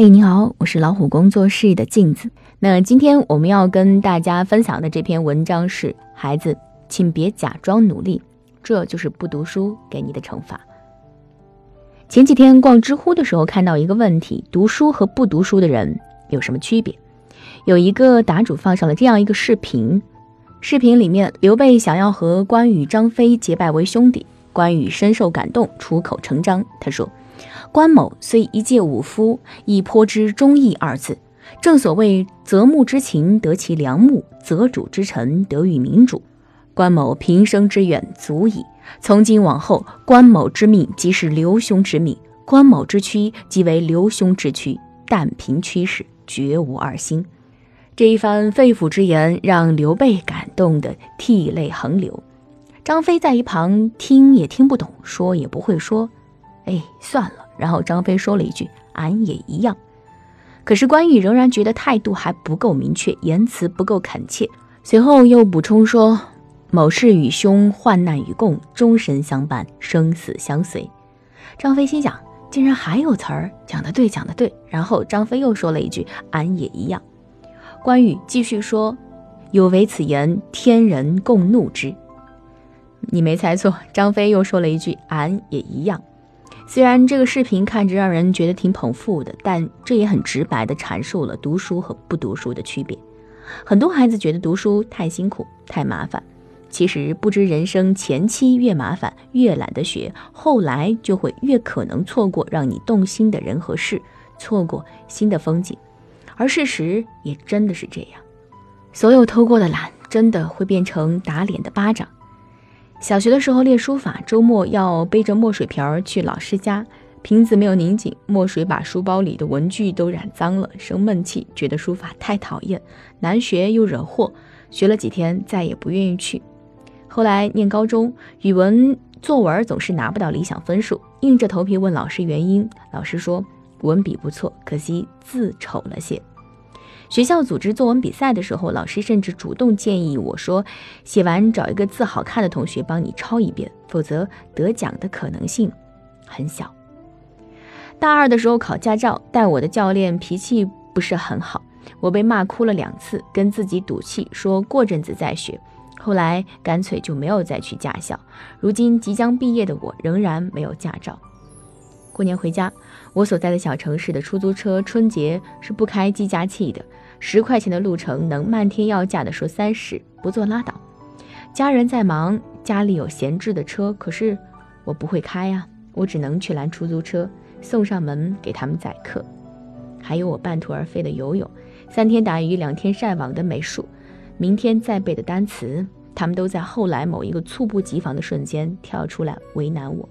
嘿，你好，我是老虎工作室的镜子。那今天我们要跟大家分享的这篇文章是：孩子，请别假装努力，这就是不读书给你的惩罚。前几天逛知乎的时候，看到一个问题：读书和不读书的人有什么区别？有一个答主放上了这样一个视频，视频里面刘备想要和关羽、张飞结拜为兄弟，关羽深受感动，出口成章，他说。关某虽一介武夫，亦颇知忠义二字。正所谓择木之情得其良木，择主之臣得与民主。关某平生之远足矣。从今往后，关某之命即是刘兄之命，关某之躯即为刘兄之躯。但凭驱使，绝无二心。这一番肺腑之言，让刘备感动得涕泪横流。张飞在一旁听也听不懂，说也不会说。哎，算了。然后张飞说了一句：“俺也一样。”可是关羽仍然觉得态度还不够明确，言辞不够恳切。随后又补充说：“某事与兄患难与共，终身相伴，生死相随。”张飞心想：竟然还有词儿，讲得对，讲得对。然后张飞又说了一句：“俺也一样。”关羽继续说：“有违此言，天人共怒之。”你没猜错，张飞又说了一句：“俺也一样。”虽然这个视频看着让人觉得挺捧腹的，但这也很直白地阐述了读书和不读书的区别。很多孩子觉得读书太辛苦、太麻烦，其实不知人生前期越麻烦、越懒得学，后来就会越可能错过让你动心的人和事，错过新的风景。而事实也真的是这样，所有偷过的懒，真的会变成打脸的巴掌。小学的时候练书法，周末要背着墨水瓶儿去老师家，瓶子没有拧紧，墨水把书包里的文具都染脏了，生闷气，觉得书法太讨厌，难学又惹祸，学了几天再也不愿意去。后来念高中，语文作文总是拿不到理想分数，硬着头皮问老师原因，老师说文笔不错，可惜字丑了些。学校组织作文比赛的时候，老师甚至主动建议我说：“写完找一个字好看的同学帮你抄一遍，否则得奖的可能性很小。”大二的时候考驾照，带我的教练脾气不是很好，我被骂哭了两次，跟自己赌气说过阵子再学。后来干脆就没有再去驾校。如今即将毕业的我仍然没有驾照。过年回家，我所在的小城市的出租车春节是不开计价器的。十块钱的路程能漫天要价的说三十，不做拉倒。家人在忙，家里有闲置的车，可是我不会开呀，我只能去拦出租车，送上门给他们载客。还有我半途而废的游泳，三天打鱼两天晒网的美术，明天再背的单词，他们都在后来某一个猝不及防的瞬间跳出来为难我。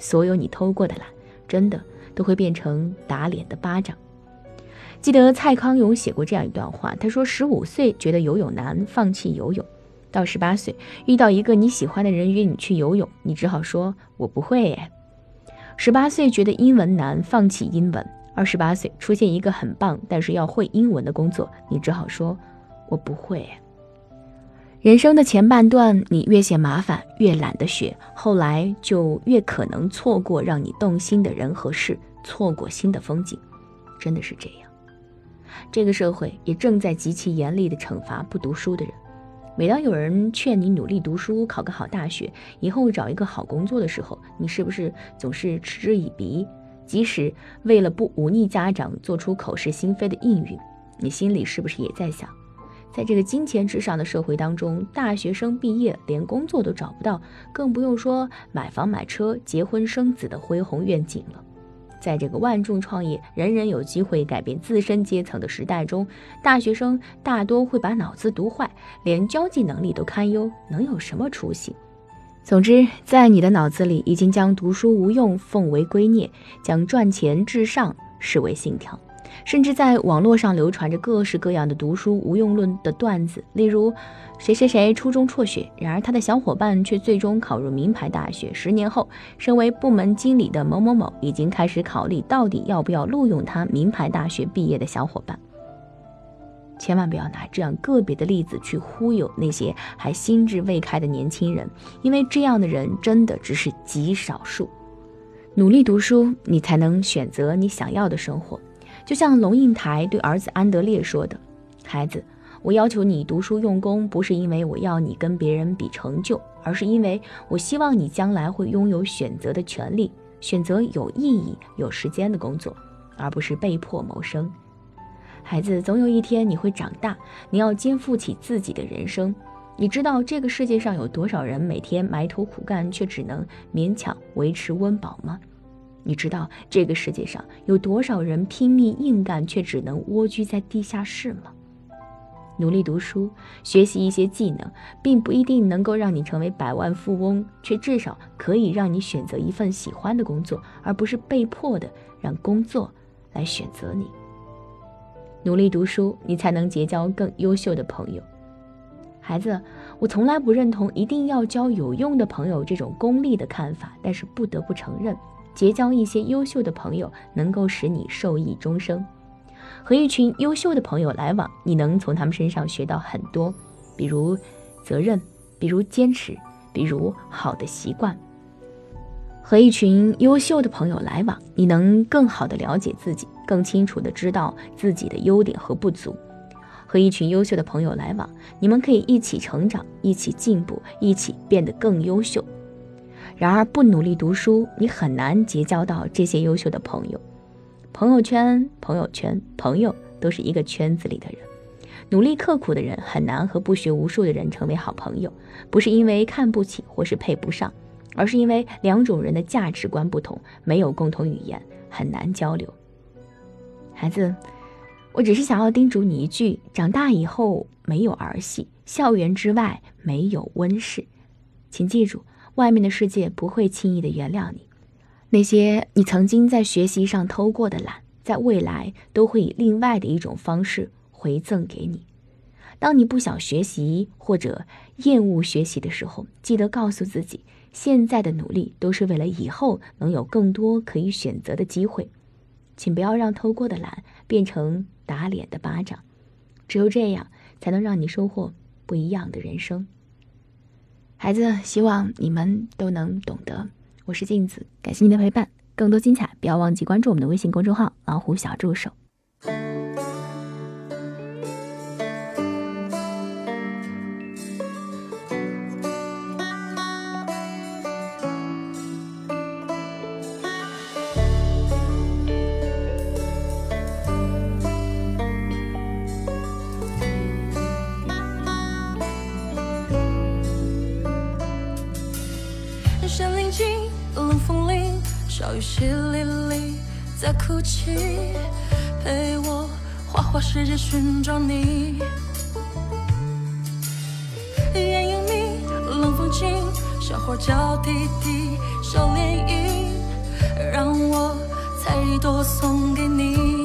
所有你偷过的懒，真的都会变成打脸的巴掌。记得蔡康永写过这样一段话，他说：“十五岁觉得游泳难，放弃游泳；到十八岁遇到一个你喜欢的人约你去游泳，你只好说‘我不会耶’。十八岁觉得英文难，放弃英文；二十八岁出现一个很棒但是要会英文的工作，你只好说‘我不会’。人生的前半段，你越嫌麻烦，越懒得学，后来就越可能错过让你动心的人和事，错过新的风景，真的是这样。”这个社会也正在极其严厉地惩罚不读书的人。每当有人劝你努力读书，考个好大学，以后找一个好工作的时候，你是不是总是嗤之以鼻？即使为了不忤逆家长，做出口是心非的应允，你心里是不是也在想，在这个金钱至上的社会当中，大学生毕业连工作都找不到，更不用说买房买车、结婚生子的恢宏愿景了。在这个万众创业、人人有机会改变自身阶层的时代中，大学生大多会把脑子读坏，连交际能力都堪忧，能有什么出息？总之，在你的脑子里已经将读书无用奉为圭臬，将赚钱至上视为信条。甚至在网络上流传着各式各样的读书无用论的段子，例如谁谁谁初中辍学，然而他的小伙伴却最终考入名牌大学。十年后，身为部门经理的某某某已经开始考虑到底要不要录用他名牌大学毕业的小伙伴。千万不要拿这样个别的例子去忽悠那些还心智未开的年轻人，因为这样的人真的只是极少数。努力读书，你才能选择你想要的生活。就像龙应台对儿子安德烈说的：“孩子，我要求你读书用功，不是因为我要你跟别人比成就，而是因为我希望你将来会拥有选择的权利，选择有意义、有时间的工作，而不是被迫谋生。孩子，总有一天你会长大，你要肩负起自己的人生。你知道这个世界上有多少人每天埋头苦干，却只能勉强维持温饱吗？”你知道这个世界上有多少人拼命硬干，却只能蜗居在地下室吗？努力读书，学习一些技能，并不一定能够让你成为百万富翁，却至少可以让你选择一份喜欢的工作，而不是被迫的让工作来选择你。努力读书，你才能结交更优秀的朋友。孩子，我从来不认同一定要交有用的朋友这种功利的看法，但是不得不承认。结交一些优秀的朋友，能够使你受益终生。和一群优秀的朋友来往，你能从他们身上学到很多，比如责任，比如坚持，比如好的习惯。和一群优秀的朋友来往，你能更好的了解自己，更清楚的知道自己的优点和不足。和一群优秀的朋友来往，你们可以一起成长，一起进步，一起变得更优秀。然而，不努力读书，你很难结交到这些优秀的朋友。朋友圈、朋友圈、朋友都是一个圈子里的人。努力刻苦的人很难和不学无术的人成为好朋友，不是因为看不起或是配不上，而是因为两种人的价值观不同，没有共同语言，很难交流。孩子，我只是想要叮嘱你一句：长大以后没有儿戏，校园之外没有温室，请记住。外面的世界不会轻易的原谅你，那些你曾经在学习上偷过的懒，在未来都会以另外的一种方式回赠给你。当你不想学习或者厌恶学习的时候，记得告诉自己，现在的努力都是为了以后能有更多可以选择的机会。请不要让偷过的懒变成打脸的巴掌，只有这样，才能让你收获不一样的人生。孩子，希望你们都能懂得。我是静子，感谢您的陪伴。更多精彩，不要忘记关注我们的微信公众号“老虎小助手”。小雨淅沥沥，在哭泣，陪我花花世界寻找你。烟影迷，冷风轻，小花娇滴滴，小涟漪，让我采一朵送给你。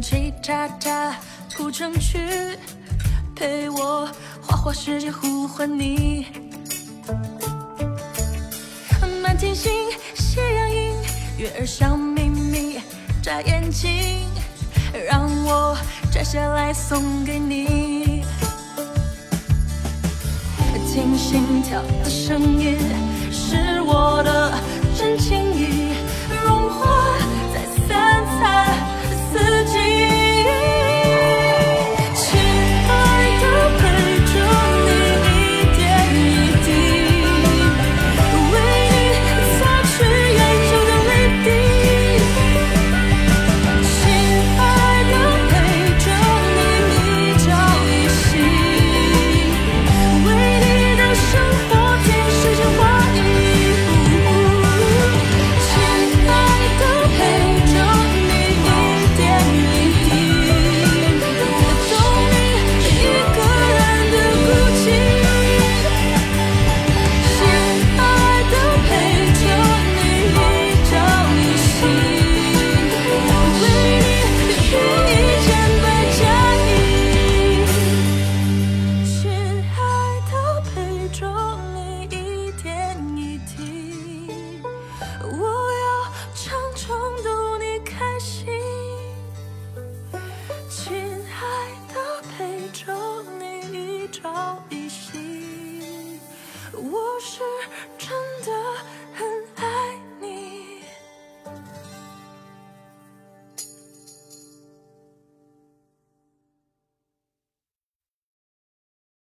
七叉叉，谱成曲，陪我花花世界呼唤你。满天星，斜阳影，月儿笑眯眯眨眼睛，让我摘下来送给你。听心跳的声音。